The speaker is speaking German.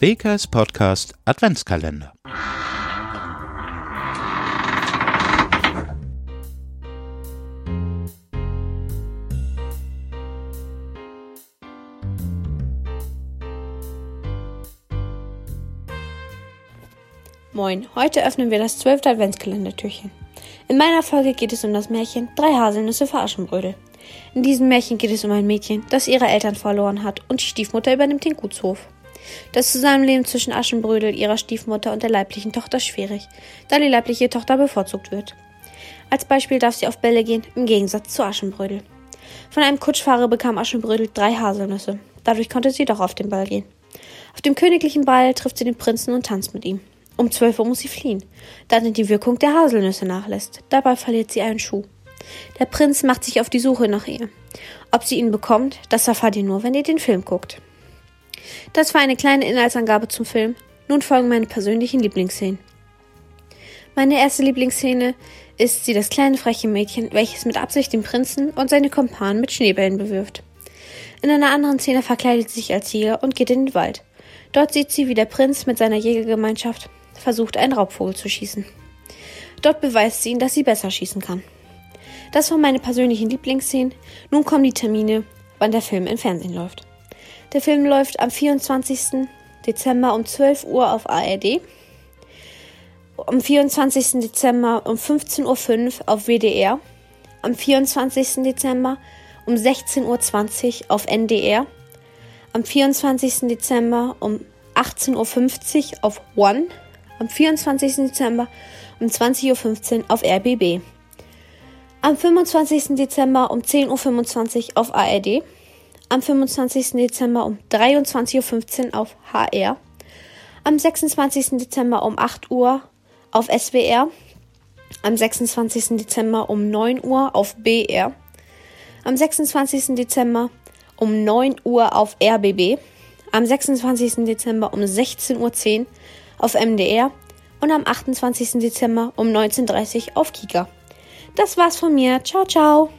Bakers Podcast Adventskalender. Moin, heute öffnen wir das zwölfte Adventskalendertürchen. In meiner Folge geht es um das Märchen Drei Haselnüsse für Aschenbrödel. In diesem Märchen geht es um ein Mädchen, das ihre Eltern verloren hat und die Stiefmutter übernimmt den Gutshof. Das Zusammenleben zwischen Aschenbrödel, ihrer Stiefmutter und der leiblichen Tochter schwierig, da die leibliche Tochter bevorzugt wird. Als Beispiel darf sie auf Bälle gehen, im Gegensatz zu Aschenbrödel. Von einem Kutschfahrer bekam Aschenbrödel drei Haselnüsse. Dadurch konnte sie doch auf den Ball gehen. Auf dem königlichen Ball trifft sie den Prinzen und tanzt mit ihm. Um zwölf Uhr muss sie fliehen, da die Wirkung der Haselnüsse nachlässt. Dabei verliert sie einen Schuh. Der Prinz macht sich auf die Suche nach ihr. Ob sie ihn bekommt, das erfahrt ihr nur, wenn ihr den Film guckt. Das war eine kleine Inhaltsangabe zum Film. Nun folgen meine persönlichen Lieblingsszenen. Meine erste Lieblingsszene ist sie das kleine freche Mädchen, welches mit Absicht den Prinzen und seine Kumpanen mit Schneebällen bewirft. In einer anderen Szene verkleidet sie sich als Jäger und geht in den Wald. Dort sieht sie, wie der Prinz mit seiner Jägergemeinschaft versucht, einen Raubvogel zu schießen. Dort beweist sie ihn, dass sie besser schießen kann. Das waren meine persönlichen Lieblingsszenen. Nun kommen die Termine, wann der Film im Fernsehen läuft. Der Film läuft am 24. Dezember um 12 Uhr auf ARD, am 24. Dezember um 15.05 Uhr auf WDR, am 24. Dezember um 16.20 Uhr auf NDR, am 24. Dezember um 18.50 Uhr auf One, am 24. Dezember um 20.15 Uhr auf RBB. Am 25. Dezember um 10.25 Uhr auf ARD. Am 25. Dezember um 23.15 Uhr auf HR. Am 26. Dezember um 8 Uhr auf SWR. Am 26. Dezember um 9 Uhr auf BR. Am 26. Dezember um 9 Uhr auf RBB. Am 26. Dezember um 16.10 Uhr auf MDR. Und am 28. Dezember um 19.30 Uhr auf Kika. Das war's von mir. Ciao, ciao.